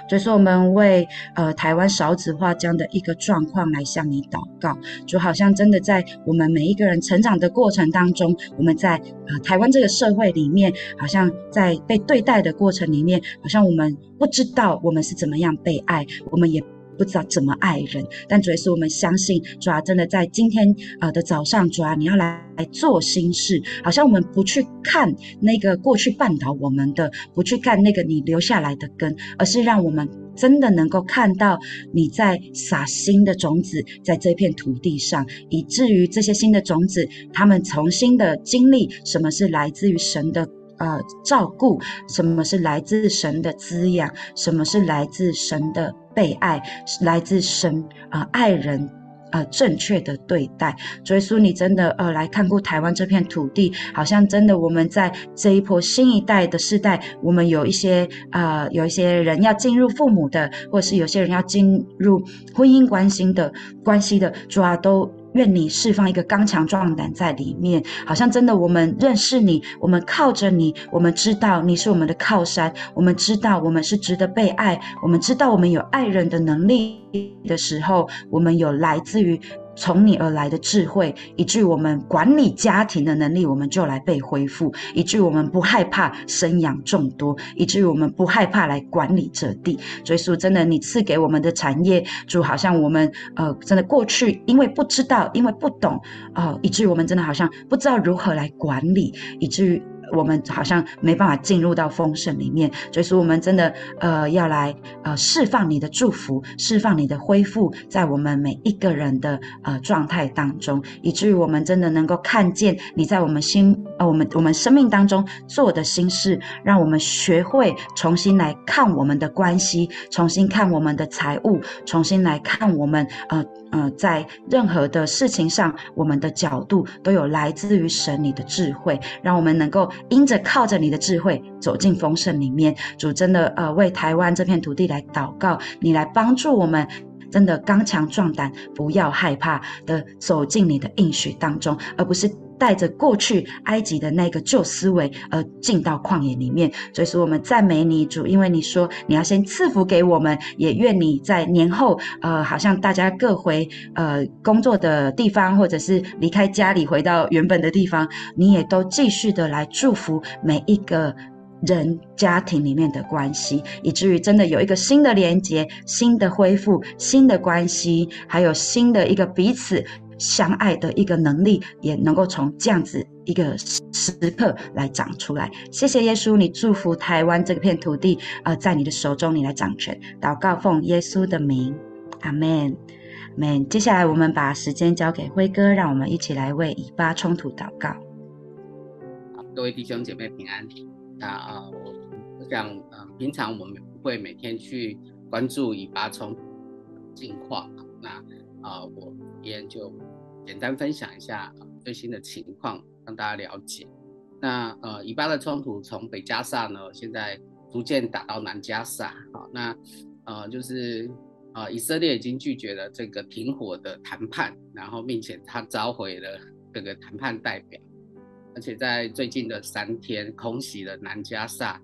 所以说我们为呃台湾少子化这样的一个状况来向你祷告，就好像真的在我们每一个人成长的过程当中，我们在呃台湾这个社会里面，好像在被对待的过程里面，好像我们不知道我们是怎么样被爱，我们也。不知道怎么爱人，但主要是我们相信，主要真的在今天呃的早上，主要你要来来做新事，好像我们不去看那个过去绊倒我们的，不去看那个你留下来的根，而是让我们真的能够看到你在撒新的种子在这片土地上，以至于这些新的种子，他们重新的经历什么是来自于神的。呃照顾，什么是来自神的滋养，什么是来自神的被爱，来自神啊、爱人。啊，正确的对待，所以说你真的呃来看过台湾这片土地，好像真的我们在这一波新一代的世代，我们有一些啊有一些人要进入父母的，或者是有些人要进入婚姻关系的关系的，主要都。愿你释放一个刚强壮胆在里面，好像真的我们认识你，我们靠着你，我们知道你是我们的靠山，我们知道我们是值得被爱，我们知道我们有爱人的能力的时候，我们有来自于。从你而来的智慧，以至于我们管理家庭的能力，我们就来被恢复；以至于我们不害怕生养众多；以至于我们不害怕来管理这地。所以说，真的，你赐给我们的产业，主好像我们呃，真的过去因为不知道，因为不懂，呃，以至于我们真的好像不知道如何来管理，以至于。我们好像没办法进入到丰盛里面，所以说我们真的呃要来呃释放你的祝福，释放你的恢复，在我们每一个人的呃状态当中，以至于我们真的能够看见你在我们心呃我们我们生命当中做的心事，让我们学会重新来看我们的关系，重新看我们的财务，重新来看我们呃。呃，在任何的事情上，我们的角度都有来自于神你的智慧，让我们能够因着靠着你的智慧走进丰盛里面。主真的呃，为台湾这片土地来祷告，你来帮助我们，真的刚强壮胆，不要害怕的走进你的应许当中，而不是。带着过去埃及的那个旧思维，而进到旷野里面。所以说，我们赞美你主，因为你说你要先赐福给我们，也愿你在年后，呃，好像大家各回呃工作的地方，或者是离开家里回到原本的地方，你也都继续的来祝福每一个人家庭里面的关系，以至于真的有一个新的连接、新的恢复、新的关系，还有新的一个彼此。相爱的一个能力，也能够从这样子一个时刻来长出来。谢谢耶稣，你祝福台湾这片土地，呃，在你的手中，你来掌权。祷告奉耶稣的名，阿门，阿门。接下来我们把时间交给辉哥，让我们一起来为以巴冲突祷告。各位弟兄姐妹平安。那啊，我我想，呃，平常我们不会每天去关注以巴冲突近况。那啊，我今天就。简单分享一下最新的情况，让大家了解。那呃，以巴的冲突从北加萨呢，现在逐渐打到南加萨。好，那呃，就是呃，以色列已经拒绝了这个停火的谈判，然后并且他召回了这个谈判代表，而且在最近的三天空袭了南加萨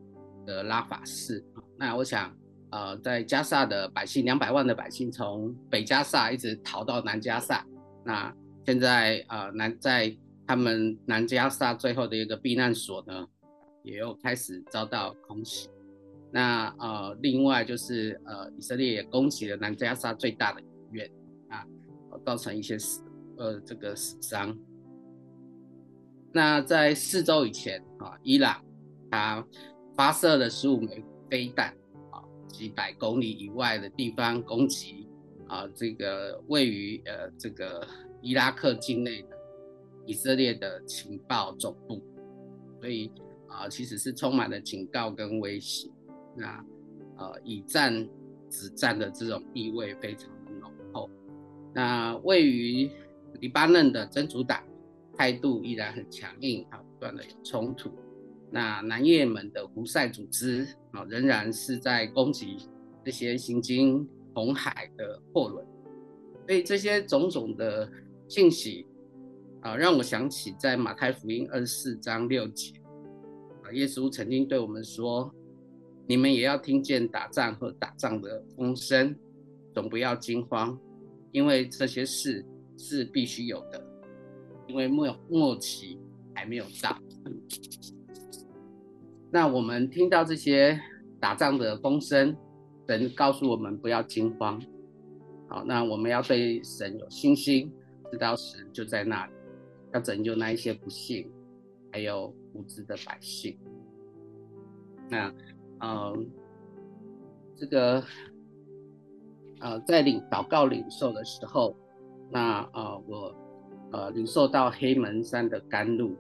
的拉法市。那我想，呃，在加萨的百姓两百万的百姓从北加萨一直逃到南加萨，那。现在呃南在他们南加沙最后的一个避难所呢，也又开始遭到空袭。那呃另外就是呃以色列也攻击了南加沙最大的医院啊，造成一些死呃这个死伤。那在四周以前啊，伊朗它发射了十五枚飞弹啊，几百公里以外的地方攻击啊，这个位于呃这个。伊拉克境内的以色列的情报总部，所以啊、其实是充满了警告跟威胁。那呃，以战止战的这种意味非常的浓厚。那位于黎巴嫩的真主党态度依然很强硬啊，不断的有冲突。那南也门的胡塞组织啊，仍然是在攻击这些行经红海的货轮。所以这些种种的。信息啊，让我想起在马太福音二十四章六节啊，耶稣曾经对我们说：“你们也要听见打仗和打仗的风声，总不要惊慌，因为这些事是必须有的，因为末末期还没有到。”那我们听到这些打仗的风声，神告诉我们不要惊慌。好，那我们要对神有信心。知道神就在那里，要拯救那一些不幸还有无知的百姓。那，嗯，这个，呃，在领祷告领受的时候，那呃，我呃领受到黑门山的甘露，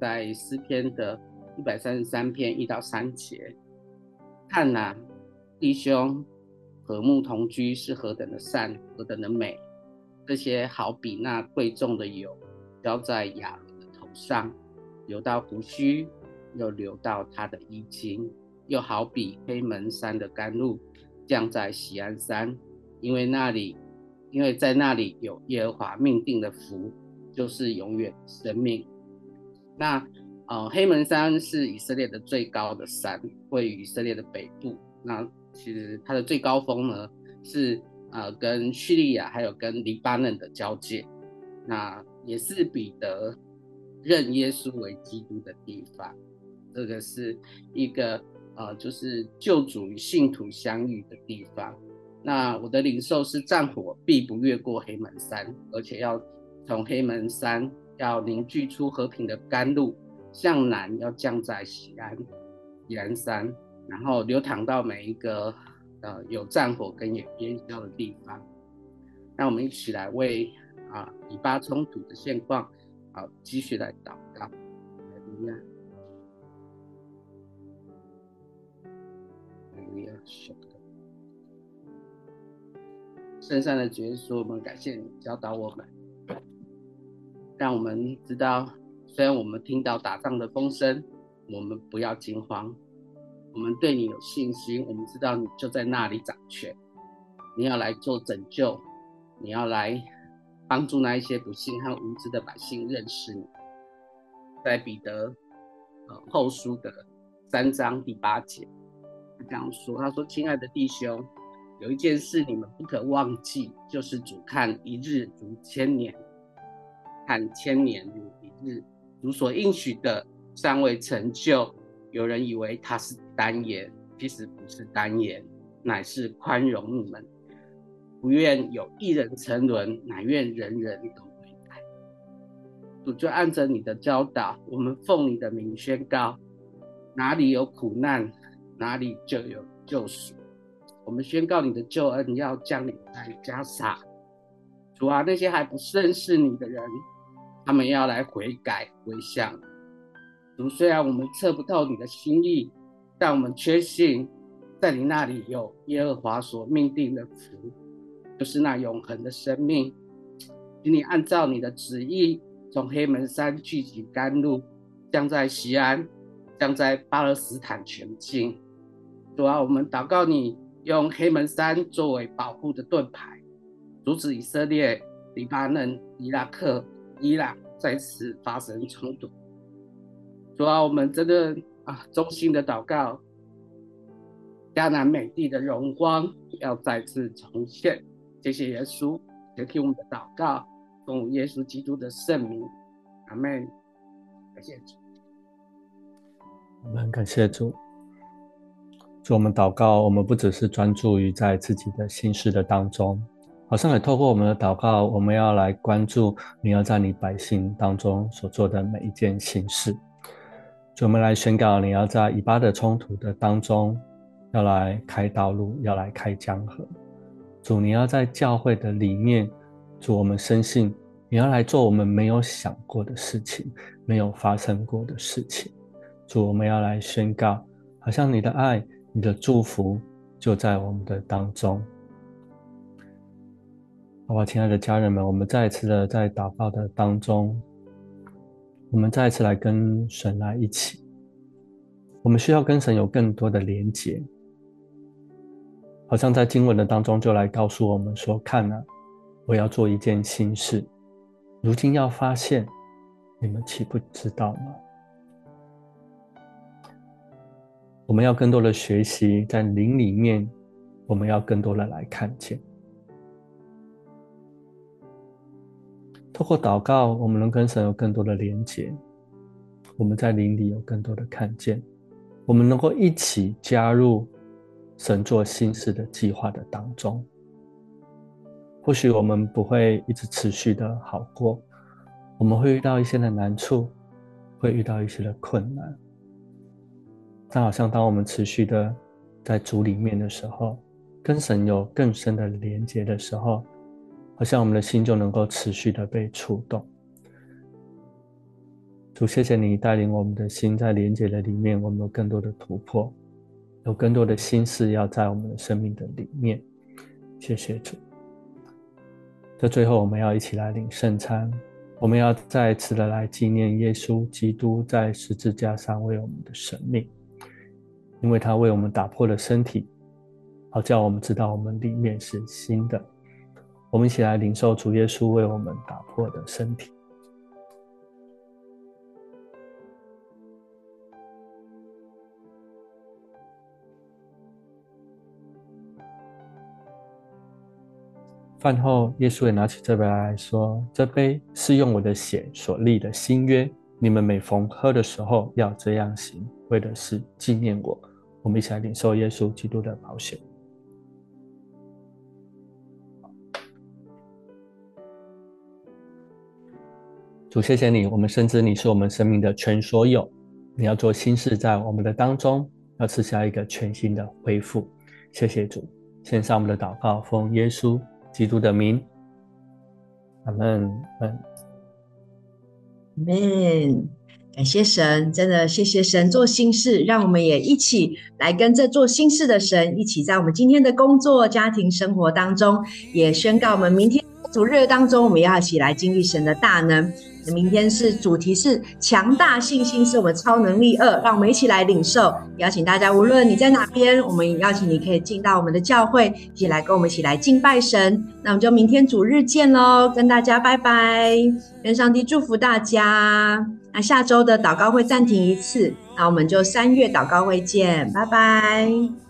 在诗篇的一百三十三篇一到三节，看哪，弟兄和睦同居是何等的善，何等的美。这些好比那贵重的油，浇在亚伦的头上，流到胡须，又流到他的衣襟，又好比黑门山的甘露，降在喜安山，因为那里，因为在那里有耶和华命定的福，就是永远生命。那呃，黑门山是以色列的最高的山，位于以色列的北部。那其实它的最高峰呢是。呃，跟叙利亚还有跟黎巴嫩的交界，那也是彼得认耶稣为基督的地方。这个是一个呃，就是救主与信徒相遇的地方。那我的领受是战火必不越过黑门山，而且要从黑门山要凝聚出和平的甘露，向南要降在西安锡安山，然后流淌到每一个。呃，有战火跟有烟硝的地方，那我们一起来为啊以巴冲突的现况啊继续来祷告。圣善的耶稣，我们感谢你教导我们，让我们知道，虽然我们听到打仗的风声，我们不要惊慌。我们对你有信心，我们知道你就在那里掌权，你要来做拯救，你要来帮助那一些不信和无知的百姓认识你。在彼得呃后书的三章第八节，他这样说：“他说，亲爱的弟兄，有一件事你们不可忘记，就是主看一日如千年，看千年如一日。如所应许的尚未成就。”有人以为他是单言，其实不是单言，乃是宽容你们，不愿有一人沉沦，乃愿人人都悔改。主就按着你的教导，我们奉你的名宣告：哪里有苦难，哪里就有救赎。我们宣告你的救恩要降临在加沙。主啊，那些还不认识你的人，他们要来悔改归向。主，虽然我们测不透你的心意，但我们确信，在你那里有耶和华所命定的福，就是那永恒的生命。请你按照你的旨意，从黑门山聚集甘露，降在西安，降在巴勒斯坦全境。主啊，我们祷告你，用黑门山作为保护的盾牌，阻止以色列、黎巴嫩、伊拉克、伊朗再次发生冲突。主啊，我们真的啊，衷心的祷告，迦南美地的荣光要再次重现。谢谢耶稣，也听我们的祷告，奉耶稣基督的圣名，阿门。感谢主，我们感谢主。主，我们祷告，我们不只是专注于在自己的心事的当中，好像也透过我们的祷告，我们要来关注你要在你百姓当中所做的每一件心事。主，我们来宣告，你要在以巴的冲突的当中，要来开道路，要来开江河。主，你要在教会的里面，主，我们深信你要来做我们没有想过的事情，没有发生过的事情。主，我们要来宣告，好像你的爱、你的祝福就在我们的当中。好吧，亲爱的家人们，我们再一次的在祷告的当中。我们再一次来跟神来一起，我们需要跟神有更多的连结，好像在经文的当中就来告诉我们说：“看啊，我要做一件新事，如今要发现，你们岂不知道吗？”我们要更多的学习，在灵里面，我们要更多的来看见。透过祷告，我们能跟神有更多的连结；我们在灵里有更多的看见，我们能够一起加入神做新事的计划的当中。或许我们不会一直持续的好过，我们会遇到一些的难处，会遇到一些的困难。但好像当我们持续的在主里面的时候，跟神有更深的连结的时候，好像我们的心就能够持续的被触动。主，谢谢你带领我们的心在连接的里面，我们有更多的突破，有更多的心事要在我们的生命的里面。谢谢主。这最后，我们要一起来领圣餐，我们要再次的来纪念耶稣基督在十字架上为我们的生命，因为他为我们打破了身体，好叫我们知道我们里面是新的。我们一起来领受主耶稣为我们打破的身体。饭后，耶稣也拿起这杯来说：“这杯是用我的血所立的新约，你们每逢喝的时候要这样行，为的是纪念我。”我们一起来领受耶稣基督的宝血。主，谢谢你，我们深知你是我们生命的全所有。你要做新事在我们的当中，要赐下一个全新的恢复。谢谢主，献上我们的祷告，奉耶稣。基督的名，阿门，阿门，感谢神，真的谢谢神做新事，让我们也一起来跟这做新事的神一起，在我们今天的工作、家庭、生活当中，也宣告我们明天主日当中，我们要一起来经历神的大能。明天是主题是强大信心，是我们超能力二，让我们一起来领受。邀请大家，无论你在哪边，我们邀请你可以进到我们的教会，一起来跟我们一起来敬拜神。那我们就明天主日见喽，跟大家拜拜，愿上帝祝福大家。那下周的祷告会暂停一次，那我们就三月祷告会见，拜拜。